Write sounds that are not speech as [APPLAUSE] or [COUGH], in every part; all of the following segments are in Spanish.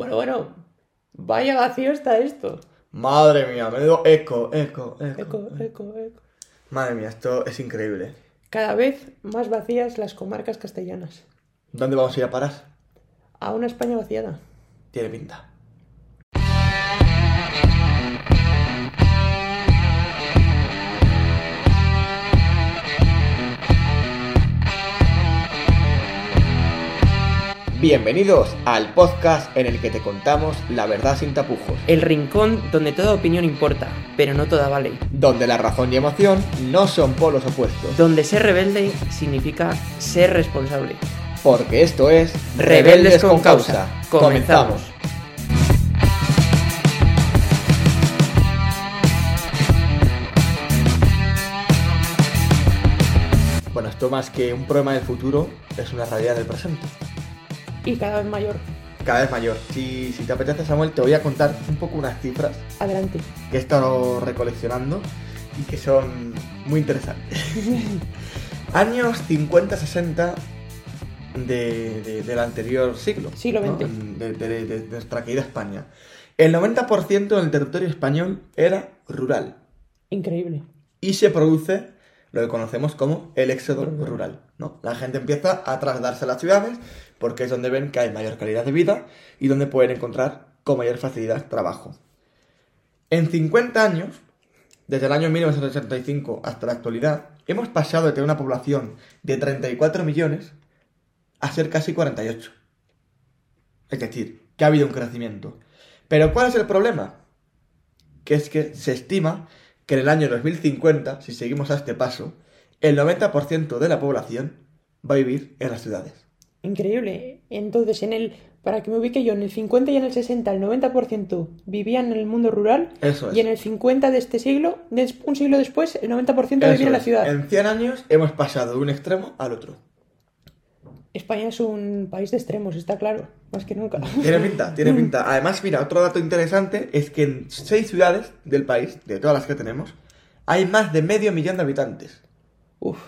Bueno, bueno, vaya vacío está esto. Madre mía, me digo eco, eco, eco. Eco, eco, eco. Madre mía, esto es increíble. Cada vez más vacías las comarcas castellanas. ¿Dónde vamos a ir a parar? A una España vaciada. Tiene pinta. Bienvenidos al podcast en el que te contamos la verdad sin tapujos, El rincón donde toda opinión importa, pero no toda vale. donde la razón y emoción no son polos opuestos, Donde ser rebelde significa ser responsable. porque esto es Rebeldes con causa. Comenzamos. Bueno, esto más que un problema del futuro es una realidad del presente. Y cada vez mayor. Cada vez mayor. Si, si te apetece, Samuel, te voy a contar un poco unas cifras Adelante. que he estado recoleccionando y que son muy interesantes. [LAUGHS] Años 50-60 de, de- del anterior siglo. Siglo ¿no? XX. De, de- de- de nuestra querida España. El 90% del territorio español era rural Increíble. y se produce lo que conocemos como el éxodo Rural. La gente empieza a trasladarse a las ciudades porque es donde ven que hay mayor calidad de vida y donde pueden encontrar con mayor facilidad trabajo. En 50 años, desde el año 1985 hasta la actualidad, hemos pasado de tener una población de 34 millones a ser casi 48. Es decir, que ha habido un crecimiento. Pero ¿cuál es el problema? Que es que se estima que en el año 2050, si seguimos a este paso, el 90% de la población va a vivir en las ciudades. Increíble. Entonces, en el, para que me ubique yo, en el 50 y en el 60, el 90% vivían en el mundo rural. Eso es. Y en el 50 de este siglo, un siglo después, el 90% Eso vivía en la ciudad. En 100 años hemos pasado de un extremo al otro. España es un país de extremos, está claro, más que nunca. Tiene [LAUGHS] pinta, tiene pinta. Además, mira, otro dato interesante es que en seis ciudades del país, de todas las que tenemos, hay más de medio millón de habitantes. Uf,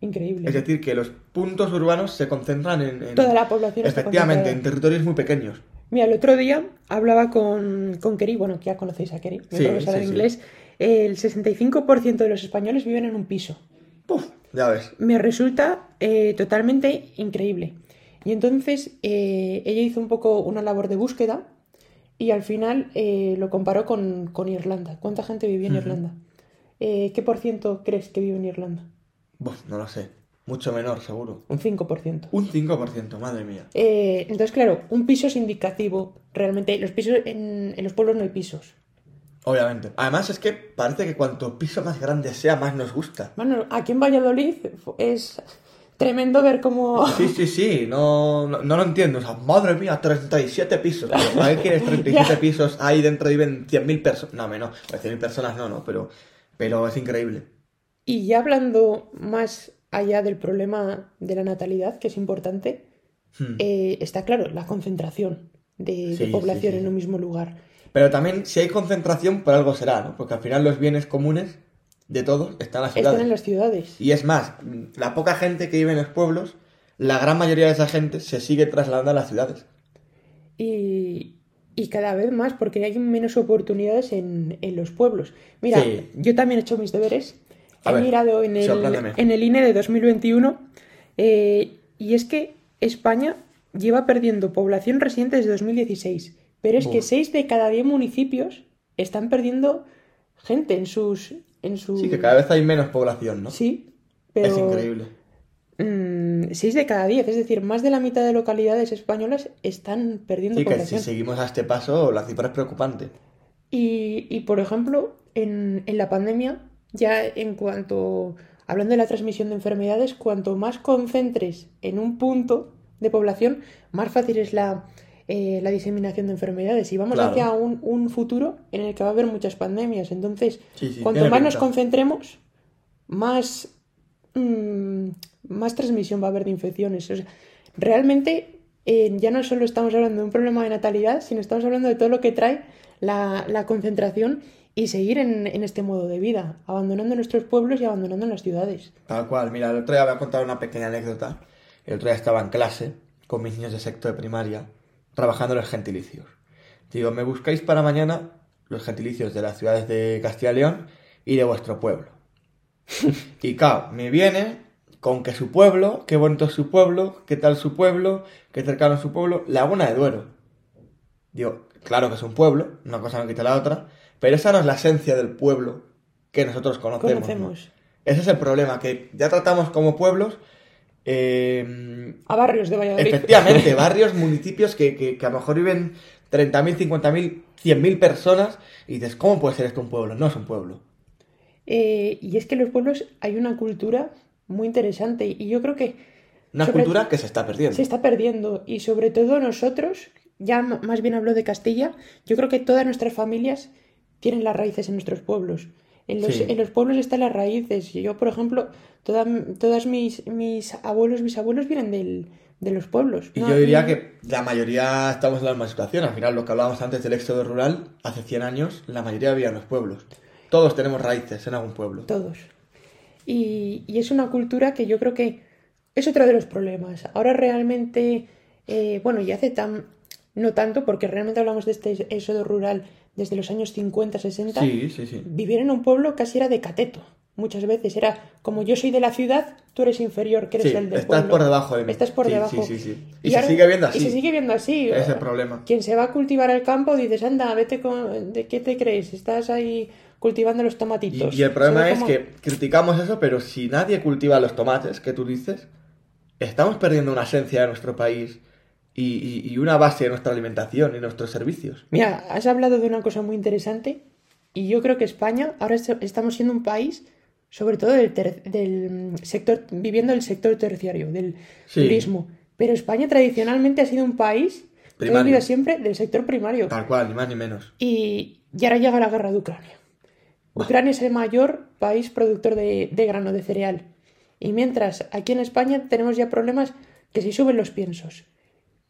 increíble. Es decir, que los puntos urbanos se concentran en... en- Toda la población Efectivamente, en territorios muy pequeños. Mira, el otro día hablaba con, con Keri, bueno, que ya conocéis a Keri, mi Sí, profesora sí, de sí. inglés. El 65% de los españoles viven en un piso. Puf, ya ves. Me resulta eh, totalmente increíble. Y entonces eh, ella hizo un poco una labor de búsqueda y al final eh, lo comparó con, con Irlanda. ¿Cuánta gente vivía en. Irlanda? Eh, ¿Qué por ciento crees que vive en Irlanda? Buf, no lo sé. Mucho menor, seguro. Un 5%. Un 5%, madre mía. Eh, entonces, claro, un piso es indicativo. Realmente, los pisos en, en los pueblos no hay pisos. Obviamente. Además es que parece que cuanto piso más grande sea, más nos gusta. Bueno, aquí en Valladolid es tremendo ver cómo... Sí, sí, sí, no, no, no lo entiendo. O sea, madre mía, 37 pisos. Pero, ¿A qué quieres [LAUGHS] 37 Ya. pisos? Ahí dentro viven 100.000 personas. No, menos. Pues 100.000 personas no, no, pero, pero es increíble. Y ya hablando más allá del problema de la natalidad, que es importante, Hmm. eh, está claro, la concentración de, de Sí, sí, población sí, en sí. un mismo lugar. Pero también, si hay concentración, por algo será, ¿no? Porque al final los bienes comunes de todos están en las ciudades. Están en las ciudades. Y es más, la poca gente que vive en los pueblos, la gran mayoría de esa gente se sigue trasladando a las ciudades. Y, y cada vez más, porque hay menos oportunidades en, en los pueblos. Mira, Sí. yo también he hecho mis deberes. A he ver, mirado en el, en el INE de 2021 eh, y es que España lleva perdiendo población residente desde 2016. Pero es que Buf. 6 de cada 10 municipios están perdiendo gente en sus... En. Sí, que cada vez hay menos población, ¿no? Sí, pero... Es increíble. 6 de cada 10, es decir, más de la mitad de localidades españolas están perdiendo Sí, que si población. seguimos a este paso, la cifra es preocupante. Y, y, por ejemplo, en, en la pandemia, ya en cuanto, hablando de la transmisión de enfermedades, cuanto más concentres en un punto de población, más fácil es la, eh, la diseminación de enfermedades. Y vamos Claro. hacia un, un futuro en el que va a haber muchas pandemias. Entonces, Sí, sí, cuanto más nos concentremos, más, mm, más transmisión va a haber de infecciones. O sea, realmente eh, ya no solo estamos hablando de un problema de natalidad, sino estamos hablando de todo lo que trae la, la concentración y seguir en, en este modo de vida, abandonando nuestros pueblos y abandonando las ciudades. Tal cual. Mira, el otro día voy a contar una pequeña anécdota. El otro día estaba en clase con mis niños de sexto de primaria. Trabajando los gentilicios. Digo, me buscáis para mañana los gentilicios de las ciudades de Castilla y León y de vuestro pueblo. [LAUGHS] y claro, me viene con que su pueblo, qué bonito es su pueblo, qué tal su pueblo, qué cercano es su pueblo, Laguna de Duero. Digo, claro que es un pueblo, una cosa no quita la otra, pero esa no es la esencia del pueblo que nosotros conocemos. ¿no? Conocemos. Ese es el problema, que ya tratamos como pueblos. Eh, A barrios de Valladolid. efectivamente, [LAUGHS] barrios, municipios que, que- que a lo mejor viven 30.000, 50.000, 100.000 personas y dices, ¿cómo puede ser esto un pueblo? No es un pueblo. Eh, y es que en los pueblos hay una cultura muy interesante y yo creo que Una cultura que se está perdiendo. se está perdiendo y sobre todo nosotros, ya más bien hablo de Castilla, yo creo que todas nuestras familias tienen las raíces en nuestros pueblos. En los, Sí. en los pueblos están las raíces. Yo, por ejemplo, toda, todas mis, mis abuelos, bisabuelos vienen del, de los pueblos. Y ¿no? yo diría que la mayoría estamos en la misma situación. Al final, lo que hablábamos antes del éxodo rural, hace 100 años, la mayoría vivía en los pueblos. Todos tenemos raíces en algún pueblo. Todos. Y, y es una cultura que yo creo que es otro de los problemas. Ahora realmente, eh, bueno, y hace tan, no tanto, porque realmente hablamos de este éxodo rural desde los años 50, 60. Sí, sí, sí. Vivir en un pueblo casi era de cateto. Muchas veces era como yo soy de la ciudad, tú eres inferior, que eres el del estás pueblo. por debajo de mí. Estás por debajo. Y, Y se ahora- sigue viendo así. Y se sigue viendo así. Es el problema. Quien se va a cultivar al campo dices, anda, vete con... ¿De qué te crees? Estás ahí cultivando los tomatitos. y el problema es como- que criticamos eso, pero si nadie cultiva los tomates, que tú dices, estamos perdiendo una esencia de nuestro país y, una base de nuestra alimentación y nuestros servicios. Mira, has hablado de una cosa muy interesante y yo creo que España, ahora est- estamos siendo un país, sobre todo del, ter- del sector, viviendo el sector terciario, del Sí. turismo. Pero España tradicionalmente ha sido un país que ha vivido siempre del sector primario. Tal cual, ni más ni menos. Y, y ahora llega la guerra de Ucrania. Ucrania es el mayor país productor de, de grano de cereal. Y mientras aquí en España tenemos ya problemas que si suben los piensos.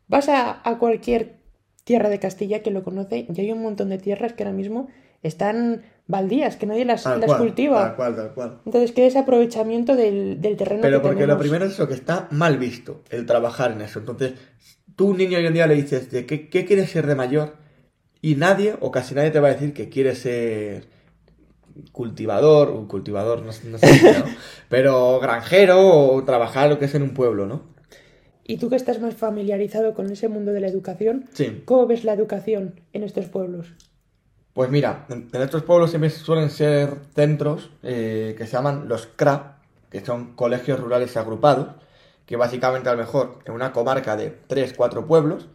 Vas a, a cualquier tierra de Castilla que lo conoce y hay un montón de tierras que ahora mismo están baldías, que nadie las, Tal las cual, cultiva. Tal cual, tal cual. Entonces, ¿qué es aprovechamiento del, del terreno Pero que porque tenemos? lo primero es eso, que está mal visto, el trabajar en eso. Entonces, tú un niño hoy en día le dices, ¿de qué, qué quieres ser de mayor? Y nadie, o casi nadie te va a decir que quiere ser cultivador, un cultivador, no, sé- no sé, ¿no? [LAUGHS] pero granjero o trabajar lo que es en un pueblo, ¿no? Y tú que estás más familiarizado con ese mundo de la educación, Sí. ¿cómo ves la educación en estos pueblos? Pues mira, en, en estos pueblos siempre suelen ser centros eh, que se llaman los CRA, que son colegios rurales agrupados, que básicamente a lo mejor en una comarca de 3, 4 pueblos,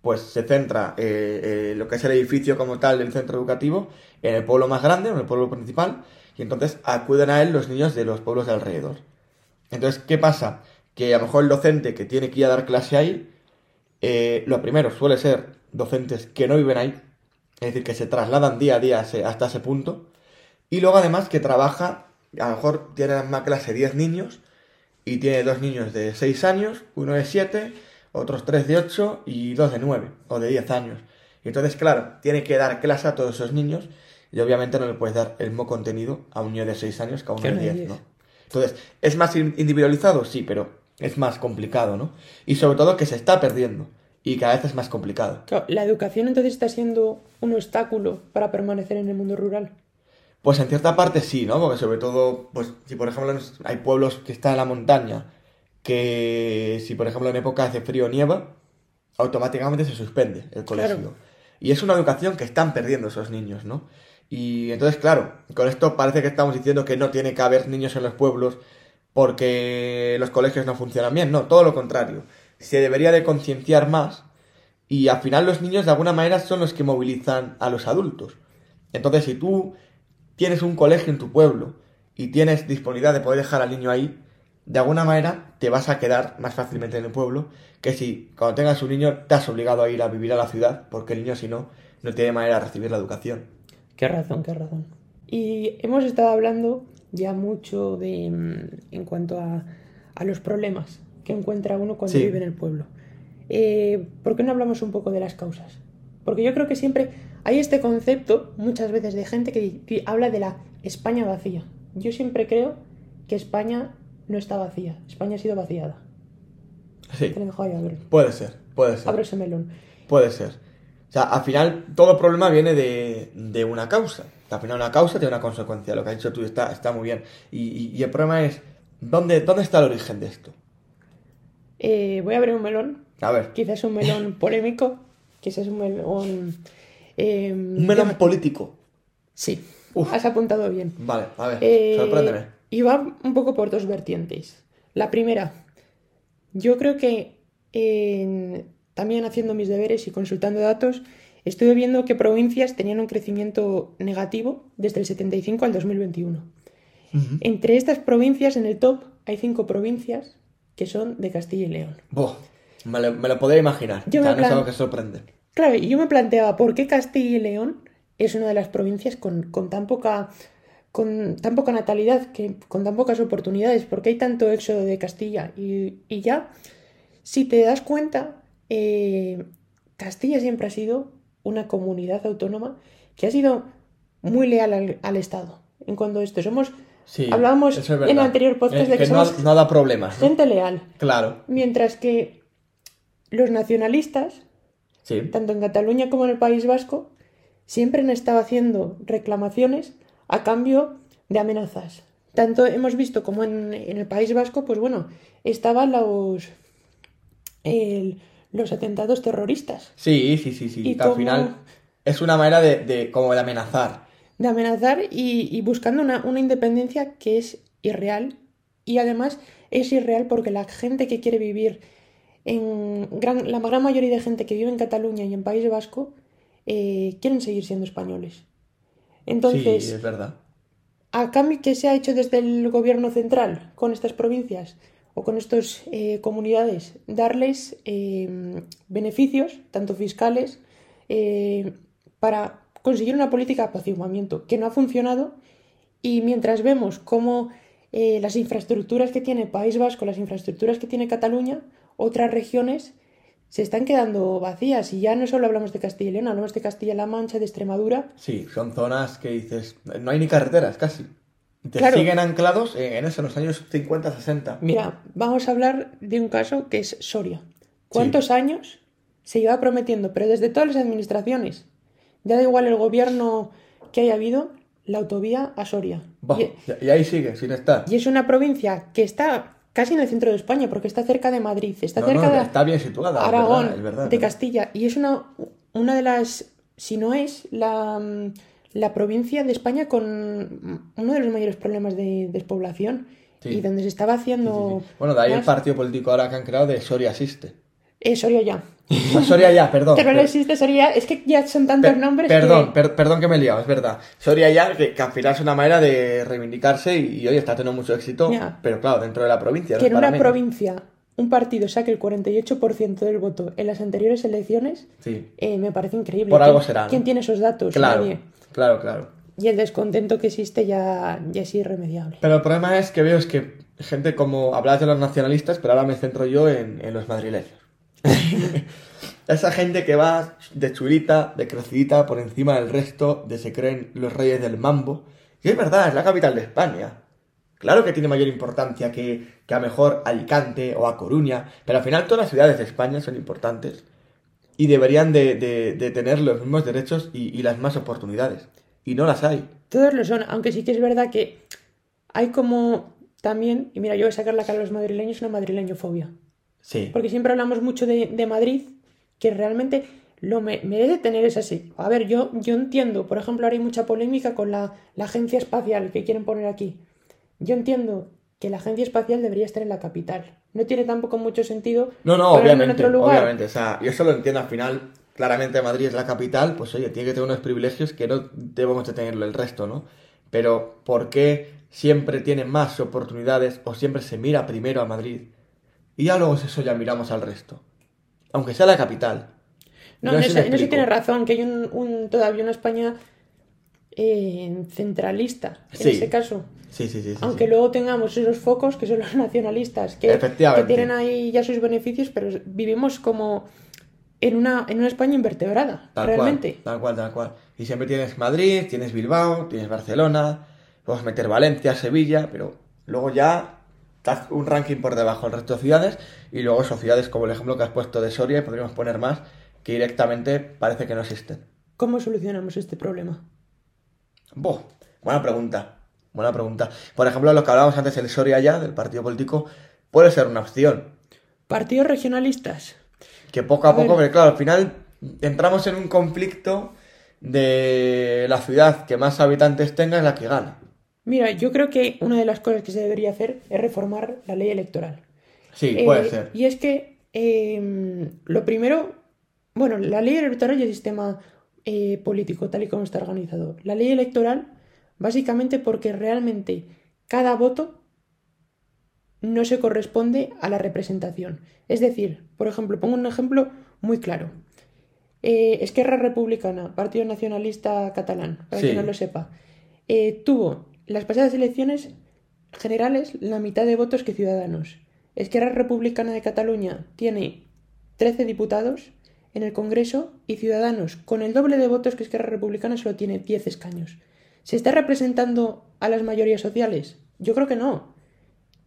pues se centra eh, eh, lo que es el edificio como tal del centro educativo en el pueblo más grande, en el pueblo principal, y entonces acuden a él los niños de los pueblos de alrededor. Entonces, ¿qué pasa? Que a lo mejor el docente que tiene que ir a dar clase ahí, eh, lo primero suele ser docentes que no viven ahí, es decir, que se trasladan día a día hasta ese punto, y luego además que trabaja, a lo mejor tiene en la misma clase 10 niños, y tiene dos niños de 6 años, uno de 7, otros 3 de 8 y dos de 9 o de 10 años. Y entonces, claro, tiene que dar clase a todos esos niños y obviamente no le puedes dar el mismo contenido a un niño de 6 años que a uno de uno de 10, 10. ¿no? Entonces, ¿es más in- individualizado? Sí, pero es más complicado, ¿no? Y sobre todo que se está perdiendo y cada vez es más complicado. Claro, la educación entonces está siendo un obstáculo para permanecer en el mundo rural. Pues en cierta parte sí, ¿no? Porque sobre todo, pues si por ejemplo hay pueblos que están en la montaña, que si por ejemplo en época de frío nieva, automáticamente se suspende el colegio. Claro. Y es una educación que están perdiendo esos niños, ¿no? Y entonces, claro, con esto parece que estamos diciendo que no tiene que haber niños en los pueblos porque los colegios no funcionan bien. No, todo lo contrario. Se debería de concienciar más y al final los niños de alguna manera son los que movilizan a los adultos. Entonces, si tú tienes un colegio en tu pueblo y tienes disponibilidad de poder dejar al niño ahí, de alguna manera te vas a quedar más fácilmente en el pueblo que si cuando tengas un niño te has obligado a ir a vivir a la ciudad, porque el niño si no, no tiene manera de recibir la educación. Qué razón, qué razón. Y hemos estado hablando ya mucho de mm, en cuanto a, a los problemas que encuentra uno cuando Sí. vive en el pueblo. Eh, ¿Por qué no hablamos un poco de las causas? Porque yo creo que siempre hay este concepto, muchas veces, de gente que, que habla de la España vacía. Yo siempre creo que España no está vacía, España ha sido vaciada. Sí, Te lo dejo ahí, abre, puede ser, puede ser. abre ese melón. Puede ser. O sea, al final todo problema viene de, de una causa. Al final una causa tiene una consecuencia. Lo que has dicho tú está, está muy bien. Y, y- y el problema es, ¿dónde, ¿dónde está el origen de esto? Eh, voy a abrir un melón, A ver, quizás un melón [LAUGHS] polémico, quizás un melón... eh, un melón político. Sí, Uf. has apuntado bien. Vale, a ver, Eh, sorpréndeme. Y va un poco por dos vertientes. La primera, yo creo que también haciendo mis deberes y consultando datos, estuve viendo que provincias tenían un crecimiento negativo desde el 75 al 2021. Ujú. Entre estas provincias, en el top, hay cinco provincias que son de Castilla y León. Buah, me lo, me lo podía imaginar. Yo o sea, me no es algo que sorprende. Claro, y yo me planteaba por qué Castilla y León es una de las provincias con, con tan poca con tan poca natalidad, que, con tan pocas oportunidades, porque hay tanto éxodo de Castilla. Y, y ya, si te das cuenta, eh, Castilla siempre ha sido una comunidad autónoma que ha sido muy leal al, al Estado. En cuanto a esto, somos, Sí, hablábamos es en el anterior podcast Eh, de que, no, somos no da problemas. ¿no? gente leal. Claro, Mientras que los nacionalistas sí. tanto en Cataluña como en el País Vasco, siempre han estado haciendo reclamaciones a cambio de amenazas. Tanto hemos visto como en, en el País Vasco, pues bueno, estaban los, el- los atentados terroristas, Sí, sí, sí, sí. Y al final es una manera de, de como de amenazar. de amenazar y, y buscando una, una independencia que es irreal y además es irreal porque la gente que quiere vivir en gran, la gran mayoría de gente que vive en Cataluña y en País Vasco eh, quieren seguir siendo españoles. Entonces, sí, es verdad. a cambio que se ha hecho desde el gobierno central con estas provincias o con estas comunidades, darles eh, beneficios, tanto fiscales, eh, para conseguir una política de apaciguamiento que no ha funcionado. Y mientras vemos cómo eh, las infraestructuras que tiene País Vasco, las infraestructuras que tiene Cataluña, otras regiones se están quedando vacías. Y ya no solo hablamos de Castilla y León, hablamos de Castilla-La Mancha, de Extremadura, Sí, son zonas que dices, no hay ni carreteras casi. Te Claro. siguen anclados en eso, en los años 50, 60. Mira, vamos a hablar de un caso que es Soria. ¿Cuántos años se lleva prometiendo, pero desde todas las administraciones? Ya da igual el gobierno que haya habido, la autovía a Soria. Bah, Y, ahí sigue, sin estar. y es una provincia que está casi en el centro de España, porque está cerca de Madrid, está No, cerca no, de está bien situada. es Aragón, verdad, es verdad, de es verdad. Castilla. Y es una, una de las, si no es la, mm, la provincia de España con uno de los mayores problemas de despoblación. Sí. Y donde se estaba Sí, sí, haciendo... sí. Bueno, de ahí el más- partido político ahora que han creado de Soria Asiste. Eh, Soria ya. Ah, Soria ya, perdón. [LAUGHS] Pero no existe Soria, es que ya son tantos per- nombres perdón, que... per- perdón que me he liado, es verdad. Soria ya, que, que al final es una manera de reivindicarse y, y hoy está teniendo mucho éxito, Ya. pero claro, dentro de la provincia. no que es en una menos. provincia un partido saque el 48% del voto en las anteriores elecciones, Sí, eh, me parece increíble. Por algo ¿Quién- será, ¿no? ¿Quién tiene esos datos? claro, Nadie. claro, claro. Y el descontento que existe ya, ya es irremediable. Pero el problema es que veo es que gente como hablas de los nacionalistas, pero ahora me centro yo en, en los madrileños. [LAUGHS] Esa gente que va de chulita, de crecidita, por encima del resto, de se creen los reyes del mambo. Y es verdad, es la capital de España. Claro que tiene mayor importancia que, que a mejor Alicante o a Coruña, pero al final todas las ciudades de España son importantes y deberían de, de- de tener los mismos derechos y, y las más oportunidades. Y no las hay. Todos lo son, aunque sí que es verdad que hay como también, y mira, yo voy a sacar la cara a los madrileños, una madrileñofobia. Sí. Porque siempre hablamos mucho de, de Madrid, que realmente lo me- merece tener es así. A ver, yo, yo entiendo, por ejemplo, ahora hay mucha polémica con la, la agencia espacial que quieren poner aquí. Yo entiendo que la agencia espacial debería estar en la capital. No tiene tampoco mucho sentido No, no, ponerlo en obviamente, otro lugar. obviamente. O sea, yo eso lo entiendo al final. Claramente Madrid es la capital, pues oye, tiene que tener unos privilegios que no debemos de tenerlo el resto, ¿no? Pero ¿por qué siempre tiene más oportunidades o siempre se mira primero a Madrid? Y ya luego eso ya miramos al resto. Aunque sea la capital. No, No si eso, eso explico. tiene razón, que hay un, un- todavía una España eh, centralista, en Sí. ese caso. Sí, sí, sí. sí, Aunque sí. luego tengamos esos focos que son los nacionalistas, que, tienen ahí ya sus beneficios, pero vivimos como en una, en una España invertebrada, Tal realmente. cual, tal cual, tal cual. Y siempre tienes Madrid, tienes Bilbao, tienes Barcelona, puedes meter Valencia, Sevilla, pero luego ya estás un ranking por debajo del resto de ciudades y luego son ciudades como el ejemplo que has puesto de Soria y podríamos poner más que directamente parece que no existen. ¿Cómo solucionamos este problema? Buah, buena pregunta. Buena pregunta. Por ejemplo, lo que hablábamos antes, el Soria ya, del partido político, puede ser una opción. Partidos regionalistas. Que poco a, A poco, ver. porque claro, al final entramos en un conflicto de la ciudad que más habitantes tenga es la que gana. Mira, yo creo que una de las cosas que se debería hacer es reformar la ley electoral. Sí, Eh, puede ser. Y es que eh, lo primero, bueno, la ley electoral y el sistema eh, político tal y como está organizado. La ley electoral, básicamente porque realmente cada voto no se corresponde a la representación. Es decir, por ejemplo, pongo un ejemplo muy claro. Eh, Esquerra Republicana, Partido Nacionalista Catalán, para Sí. quien no lo sepa, eh, tuvo las pasadas elecciones generales la mitad de votos que Ciudadanos. Esquerra Republicana de Cataluña tiene 13 diputados en el Congreso y Ciudadanos, con el doble de votos que Esquerra Republicana, solo tiene 10 escaños. ¿Se está representando a las mayorías sociales? Yo creo que no.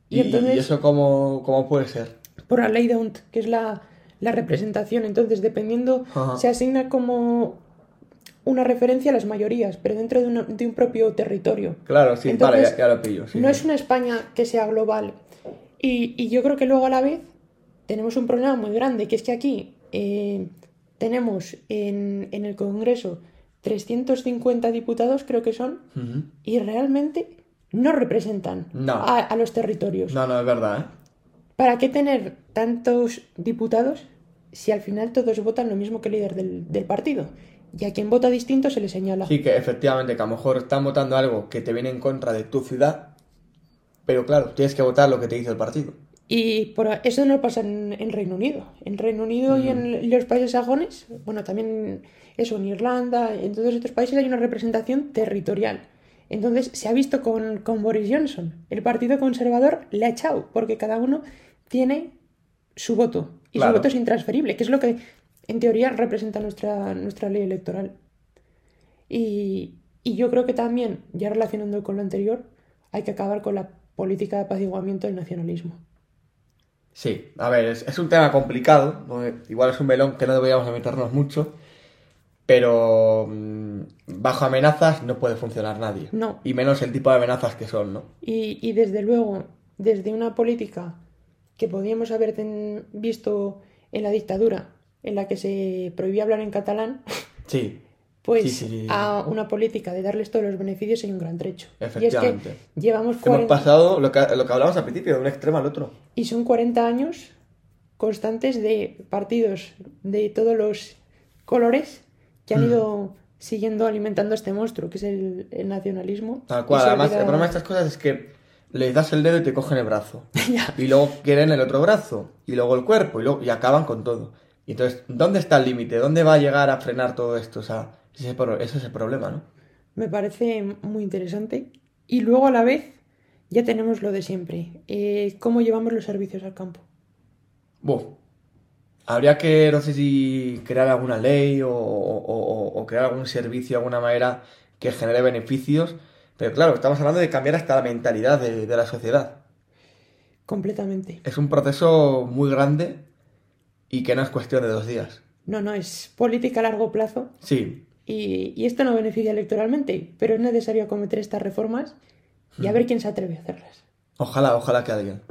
Y, ¿Y, entonces, eso cómo, cómo puede ser? por la ley de Hunt, que es la, la representación, entonces dependiendo, Ajá. se asigna como una referencia a las mayorías, pero dentro de, una- de un propio territorio. Claro, sí, Entonces, vale, ya, ya lo pillo. sí, no sí. es una España que sea global. Y, y yo creo que luego a la vez tenemos un problema muy grande, que es que aquí eh, tenemos en, en el Congreso 350 diputados, creo que son, y realmente no representan No. a, a los territorios. No, no, es verdad, ¿eh? ¿Para qué tener tantos diputados si al final todos votan lo mismo que el líder del, del partido? Y a quien vota distinto se le señala. Sí, que efectivamente, que a lo mejor están votando algo que te viene en contra de tu ciudad, pero claro, tienes que votar lo que te dice el partido. Y por eso no pasa en, en Reino Unido. En Reino Unido y en los países sajones, bueno, también eso, en Irlanda, en todos estos países hay una representación territorial. Entonces se ha visto con, con Boris Johnson. El Partido Conservador le ha echado, porque cada uno tiene su voto. Y Claro. su voto es intransferible, que es lo que en teoría representa nuestra, nuestra ley electoral. Y, y yo creo que también, ya relacionando con lo anterior, hay que acabar con la política de apaciguamiento del nacionalismo. Sí, a ver, es, es un tema complicado, igual es un melón que no deberíamos meternos mucho, pero mm, bajo amenazas no puede funcionar nadie. No. Y menos el tipo de amenazas que son, ¿no? Y, y desde luego, desde una política que podíamos haber ten- visto en la dictadura, en la que se prohibía hablar en catalán, Sí, [LAUGHS] pues Sí, sí. a una política de darles todos los beneficios hay un gran trecho. Y es que Efectivamente. llevamos hemos 40, pasado lo que, lo que hablábamos al principio, de un extremo al otro. y son 40 años constantes de partidos de todos los colores que Mm. han ido siguiendo alimentando este monstruo, que es el, el nacionalismo. Tal cual, además, olvida- el problema de estas cosas es que les das el dedo y te cogen el brazo. [LAUGHS] Y luego quieren el otro brazo. Y luego el cuerpo. Y, luego, y acaban con todo. Y entonces, ¿dónde está el límite? ¿Dónde va a llegar a frenar todo esto? O sea, ese es el, problema, ¿no? Me parece muy interesante. Y luego a la vez ya tenemos lo de siempre. eh, ¿Cómo llevamos los servicios al campo? Buf. Habría que, no sé si crear alguna ley o, o- o- o crear algún servicio de alguna manera que genere beneficios. Pero claro, estamos hablando de cambiar hasta la mentalidad de, de la sociedad. Completamente. Es un proceso muy grande y que no es cuestión de dos días. No, no, es política a largo plazo. Sí, Y, y esto no beneficia electoralmente, pero es necesario acometer estas reformas y a ver quién se atreve a hacerlas. ojalá, ojalá que alguien.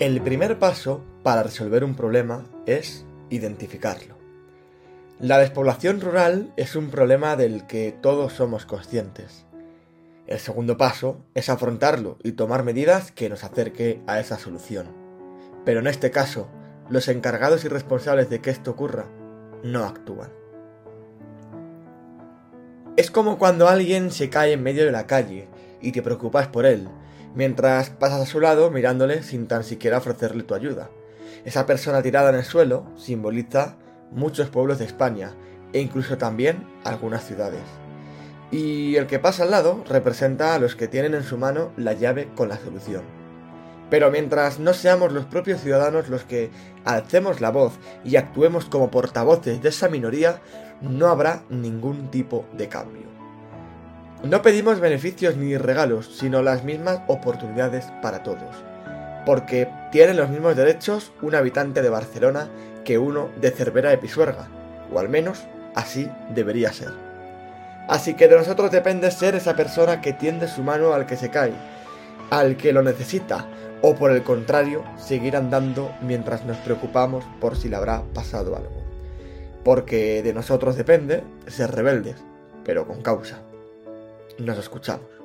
El primer paso para resolver un problema es identificarlo. La despoblación rural es un problema del que todos somos conscientes. El segundo paso es afrontarlo y tomar medidas que nos acerque a esa solución. Pero en este caso, los encargados y responsables de que esto ocurra no actúan. Es como cuando alguien se cae en medio de la calle y te preocupas por él, mientras pasas a su lado mirándole sin tan siquiera ofrecerle tu ayuda. Esa persona tirada en el suelo simboliza muchos pueblos de España e incluso también algunas ciudades. Y el que pasa al lado representa a los que tienen en su mano la llave con la solución. Pero mientras no seamos los propios ciudadanos los que alcemos la voz y actuemos como portavoces de esa minoría, no habrá ningún tipo de cambio. No pedimos beneficios ni regalos, sino las mismas oportunidades para todos. Porque tienen los mismos derechos un habitante de Barcelona que uno de Cervera de Pisuerga, o al menos así debería ser. Así que de nosotros depende ser esa persona que tiende su mano al que se cae, al que lo necesita, o por el contrario, seguir andando mientras nos preocupamos por si le habrá pasado algo. Porque de nosotros depende ser rebeldes, pero con causa. Nos escuchamos.